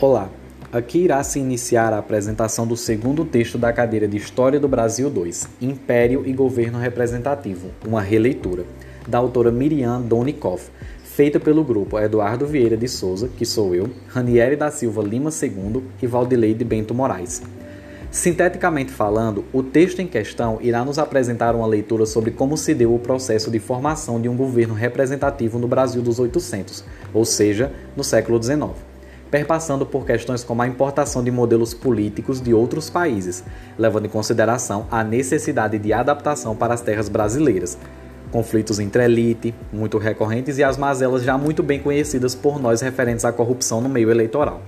Olá, aqui irá se iniciar a apresentação do segundo texto da cadeira de História do Brasil 2, Império e Governo Representativo, uma releitura, da autora Miriam Donikoff, feita pelo grupo Eduardo Vieira de Souza, que sou eu, Ranieri da Silva Lima II e Valdilei de Bento Moraes. Sinteticamente falando, o texto em questão irá nos apresentar uma leitura sobre como se deu o processo de formação de um governo representativo no Brasil dos 800, ou seja, no século XIX perpassando por questões como a importação de modelos políticos de outros países, levando em consideração a necessidade de adaptação para as terras brasileiras, conflitos entre elite, muito recorrentes, e as mazelas já muito bem conhecidas por nós referentes à corrupção no meio eleitoral.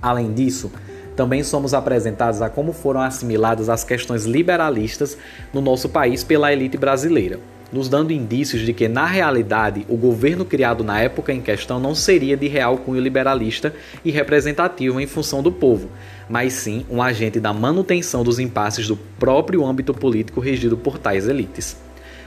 Além disso, também somos apresentados a como foram assimiladas as questões liberalistas no nosso país pela elite brasileira nos dando indícios de que, na realidade, o governo criado na época em questão não seria de real cunho liberalista e representativo em função do povo, mas sim um agente da manutenção dos impasses do próprio âmbito político regido por tais elites.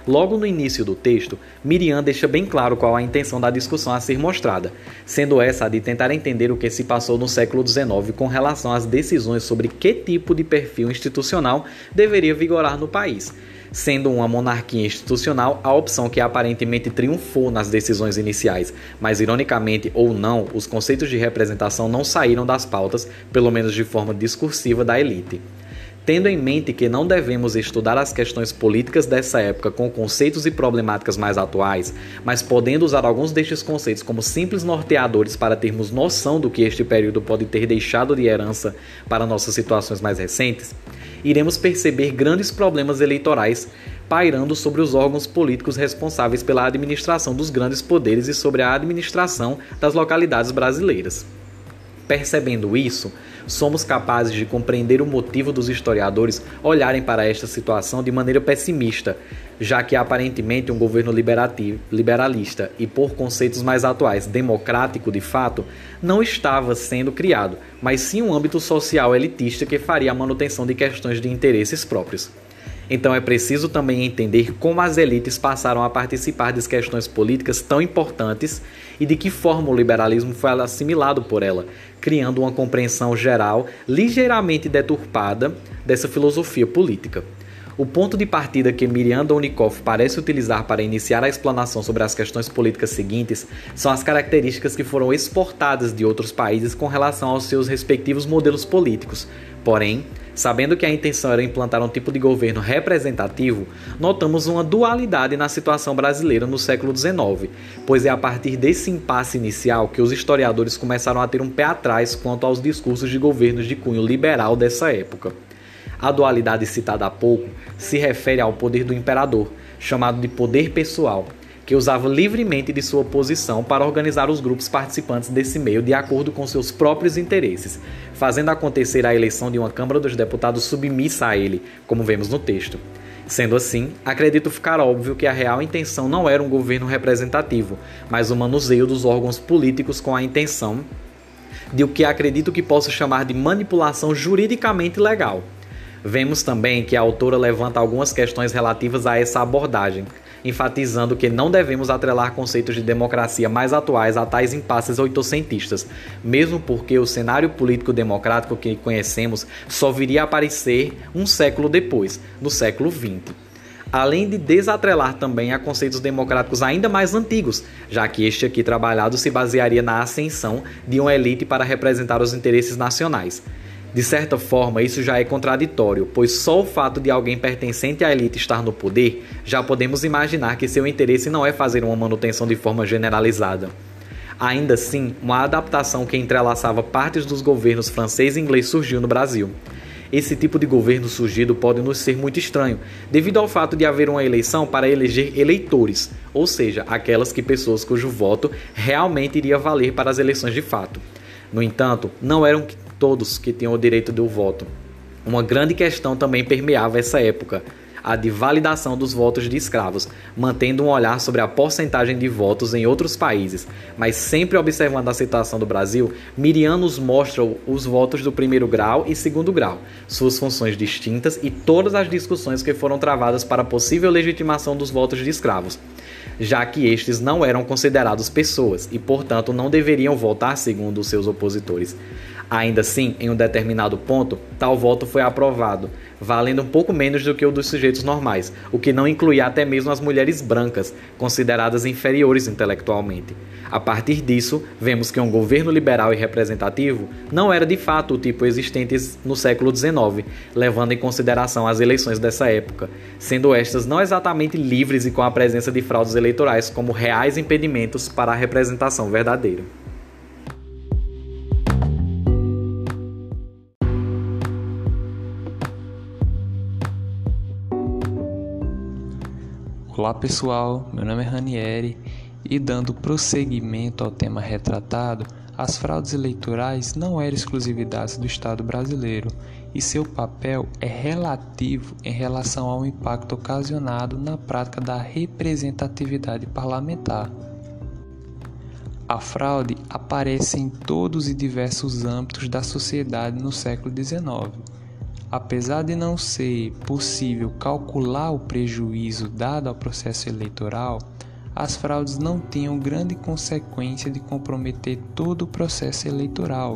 Logo no início do texto, Miriam deixa bem claro qual a intenção da discussão a ser mostrada, sendo essa a de tentar entender o que se passou no século XIX com relação às decisões sobre que tipo de perfil institucional deveria vigorar no país, sendo uma monarquia institucional a opção que aparentemente triunfou nas decisões iniciais, mas ironicamente ou não, os conceitos de representação não saíram das pautas, pelo menos de forma discursiva, da elite. Tendo em mente que não devemos estudar as questões políticas dessa época com conceitos e problemáticas mais atuais, mas podendo usar alguns destes conceitos como simples norteadores para termos noção do que este período pode ter deixado de herança para nossas situações mais recentes, iremos perceber grandes problemas eleitorais pairando sobre os órgãos políticos responsáveis pela administração dos grandes poderes e sobre a administração das localidades brasileiras. Percebendo isso, somos capazes de compreender o motivo dos historiadores olharem para esta situação de maneira pessimista, já que aparentemente um governo liberalista e, por conceitos mais atuais, democrático de fato, não estava sendo criado, mas sim um âmbito social elitista que faria a manutenção de questões de interesses próprios. Então é preciso também entender como as elites passaram a participar das questões políticas tão importantes e de que forma o liberalismo foi assimilado por ela, criando uma compreensão geral ligeiramente deturpada dessa filosofia política. O ponto de partida que Miriam Donikoff parece utilizar para iniciar a explanação sobre as questões políticas seguintes são as características que foram exportadas de outros países com relação aos seus respectivos modelos políticos. Porém, Sabendo que a intenção era implantar um tipo de governo representativo, notamos uma dualidade na situação brasileira no século XIX, pois é a partir desse impasse inicial que os historiadores começaram a ter um pé atrás quanto aos discursos de governos de cunho liberal dessa época. A dualidade citada há pouco se refere ao poder do imperador, chamado de poder pessoal, que usava livremente de sua posição para organizar os grupos participantes desse meio de acordo com seus próprios interesses, fazendo acontecer a eleição de uma Câmara dos Deputados submissa a ele, como vemos no texto. Sendo assim, acredito ficar óbvio que a real intenção não era um governo representativo, mas o manuseio dos órgãos políticos com a intenção de o que acredito que posso chamar de manipulação juridicamente legal. Vemos também que a autora levanta algumas questões relativas a essa abordagem, enfatizando que não devemos atrelar conceitos de democracia mais atuais a tais impasses oitocentistas, mesmo porque o cenário político democrático que conhecemos só viria a aparecer um século depois, no século XX além de desatrelar também a conceitos democráticos ainda mais antigos, já que este aqui trabalhado se basearia na ascensão de uma elite para representar os interesses nacionais. De certa forma, isso já é contraditório, pois só o fato de alguém pertencente à elite estar no poder, já podemos imaginar que seu interesse não é fazer uma manutenção de forma generalizada. Ainda assim, uma adaptação que entrelaçava partes dos governos francês e inglês surgiu no Brasil. Esse tipo de governo surgido pode nos ser muito estranho, devido ao fato de haver uma eleição para eleger eleitores, ou seja, aquelas que pessoas cujo voto realmente iria valer para as eleições de fato. No entanto, não eram todos que tinham o direito do voto. Uma grande questão também permeava essa época: a de validação dos votos de escravos, mantendo um olhar sobre a porcentagem de votos em outros países, mas sempre observando a situação do Brasil, Miriam nos mostra os votos do primeiro grau e segundo grau, suas funções distintas e todas as discussões que foram travadas para a possível legitimação dos votos de escravos já que estes não eram considerados pessoas e, portanto, não deveriam votar segundo os seus opositores. Ainda assim, em um determinado ponto, tal voto foi aprovado, valendo um pouco menos do que o dos sujeitos normais, o que não incluía até mesmo as mulheres brancas, consideradas inferiores intelectualmente. A partir disso, vemos que um governo liberal e representativo não era de fato o tipo existente no século XIX, levando em consideração as eleições dessa época, sendo estas não exatamente livres e com a presença de fraudes eleitorais como reais impedimentos para a representação verdadeira. Olá pessoal, meu nome é Ranieri e dando prosseguimento ao tema retratado, as fraudes eleitorais não eram exclusividade do Estado brasileiro e seu papel é relativo em relação ao impacto ocasionado na prática da representatividade parlamentar. A fraude aparece em todos e diversos âmbitos da sociedade no século XIX Apesar de não ser possível calcular o prejuízo dado ao processo eleitoral, as fraudes não tinham grande consequência de comprometer todo o processo eleitoral,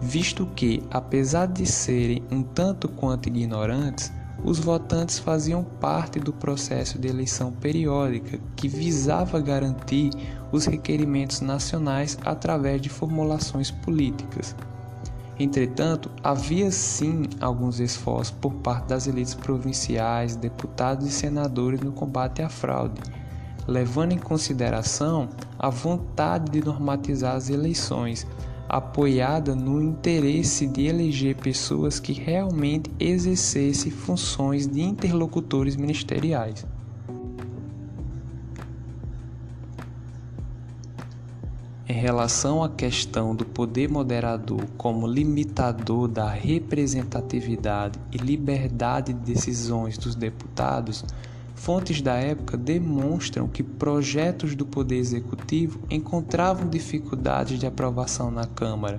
visto que, apesar de serem um tanto quanto ignorantes, os votantes faziam parte do processo de eleição periódica que visava garantir os requerimentos nacionais através de formulações políticas. Entretanto, havia sim alguns esforços por parte das elites provinciais, deputados e senadores no combate à fraude, levando em consideração a vontade de normatizar as eleições, apoiada no interesse de eleger pessoas que realmente exercessem funções de interlocutores ministeriais. Relação à questão do poder moderador como limitador da representatividade e liberdade de decisões dos deputados, fontes da época demonstram que projetos do Poder Executivo encontravam dificuldades de aprovação na Câmara,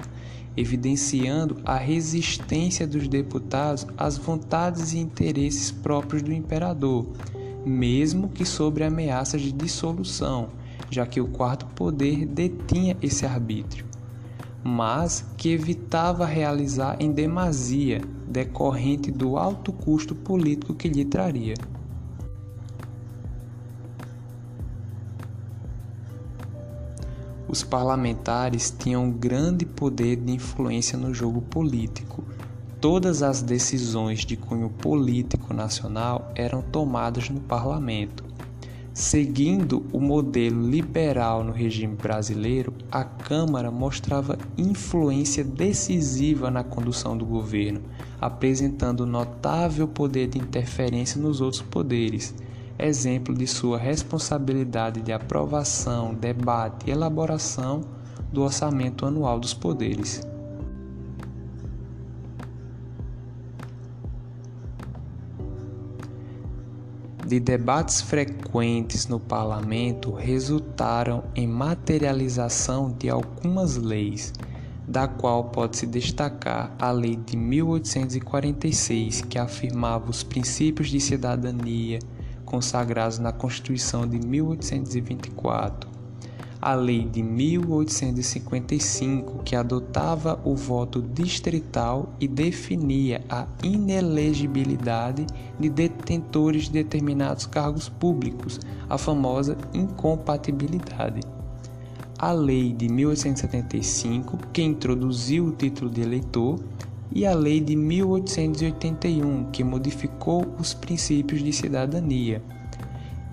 evidenciando a resistência dos deputados às vontades e interesses próprios do imperador, mesmo que sobre ameaças de dissolução já que o quarto poder detinha esse arbítrio, mas que evitava realizar em demasia, decorrente do alto custo político que lhe traria. Os parlamentares tinham grande poder de influência no jogo político. Todas as decisões de cunho político nacional eram tomadas no parlamento. Seguindo o modelo liberal no regime brasileiro, a Câmara mostrava influência decisiva na condução do governo, apresentando notável poder de interferência nos outros poderes, exemplo de sua responsabilidade de aprovação, debate e elaboração do orçamento anual dos poderes. De debates frequentes no parlamento resultaram em materialização de algumas leis, da qual pode-se destacar a Lei de 1846, que afirmava os princípios de cidadania consagrados na Constituição de 1824 a Lei de 1855, que adotava o voto distrital e definia a inelegibilidade de detentores de determinados cargos públicos, a famosa incompatibilidade. A Lei de 1875, que introduziu o título de eleitor, e a Lei de 1881, que modificou os princípios de cidadania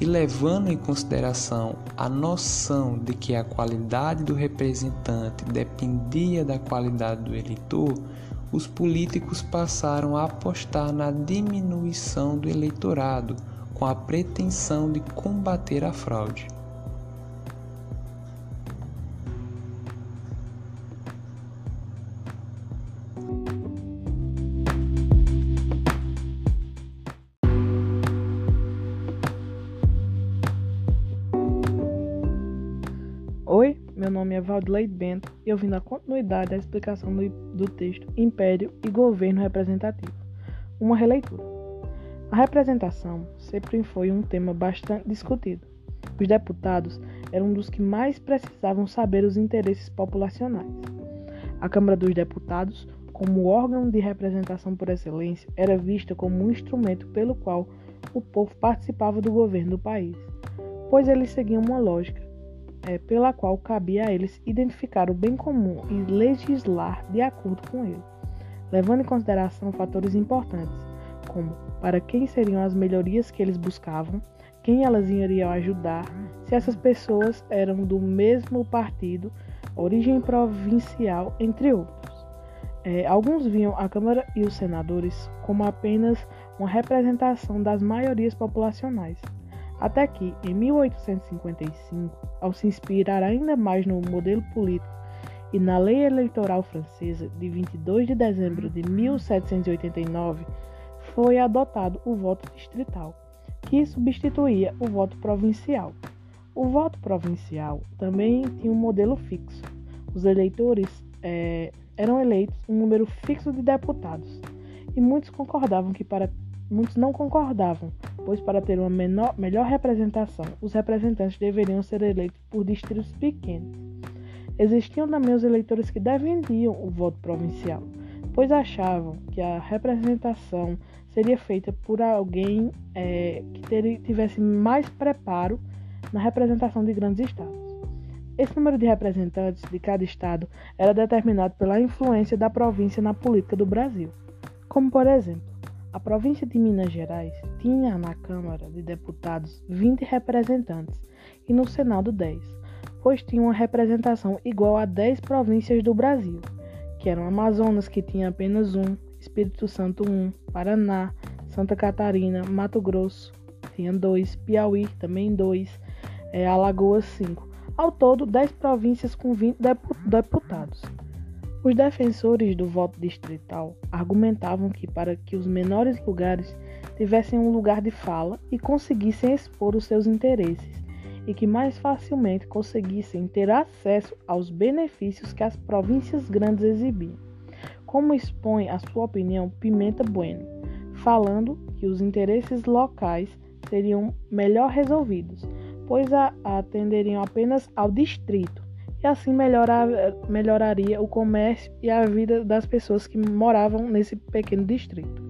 e levando em consideração a noção de que a qualidade do representante dependia da qualidade do eleitor, os políticos passaram a apostar na diminuição do eleitorado com a pretensão de combater a fraude. Meu nome é Valdilei Bento e eu vim da continuidade da explicação do, do texto Império e Governo Representativo, uma releitura. A representação sempre foi um tema bastante discutido. Os deputados eram dos que mais precisavam saber os interesses populacionais. A Câmara dos Deputados, como órgão de representação por excelência, era vista como um instrumento pelo qual o povo participava do governo do país, pois eles seguiam uma lógica é, pela qual cabia a eles identificar o bem comum e legislar de acordo com ele, levando em consideração fatores importantes, como para quem seriam as melhorias que eles buscavam, quem elas iriam ajudar, se essas pessoas eram do mesmo partido, origem provincial, entre outros. É, alguns viam a Câmara e os senadores como apenas uma representação das maiorias populacionais até que, em 1855, ao se inspirar ainda mais no modelo político e na lei eleitoral francesa de 22 de dezembro de 1789, foi adotado o voto distrital, que substituía o voto provincial. O voto provincial também tinha um modelo fixo. Os eleitores é, eram eleitos um número fixo de deputados, e muitos concordavam que para muitos não concordavam pois para ter uma menor, melhor representação, os representantes deveriam ser eleitos por distritos pequenos. Existiam também os eleitores que defendiam o voto provincial, pois achavam que a representação seria feita por alguém é, que ter, tivesse mais preparo na representação de grandes estados. Esse número de representantes de cada estado era determinado pela influência da província na política do Brasil, como por exemplo, a província de Minas Gerais tinha na Câmara de Deputados 20 representantes e no Senado 10, pois tinha uma representação igual a 10 províncias do Brasil, que eram Amazonas, que tinha apenas um, Espírito Santo 1, Paraná, Santa Catarina, Mato Grosso, tinha dois, Piauí também dois, é, Alagoas 5. Ao todo, 10 províncias com 20 deputados. Os defensores do voto distrital argumentavam que, para que os menores lugares tivessem um lugar de fala e conseguissem expor os seus interesses, e que mais facilmente conseguissem ter acesso aos benefícios que as províncias grandes exibiam. Como expõe a sua opinião Pimenta Bueno, falando que os interesses locais seriam melhor resolvidos, pois atenderiam apenas ao distrito e assim melhorar, melhoraria o comércio e a vida das pessoas que moravam nesse pequeno distrito.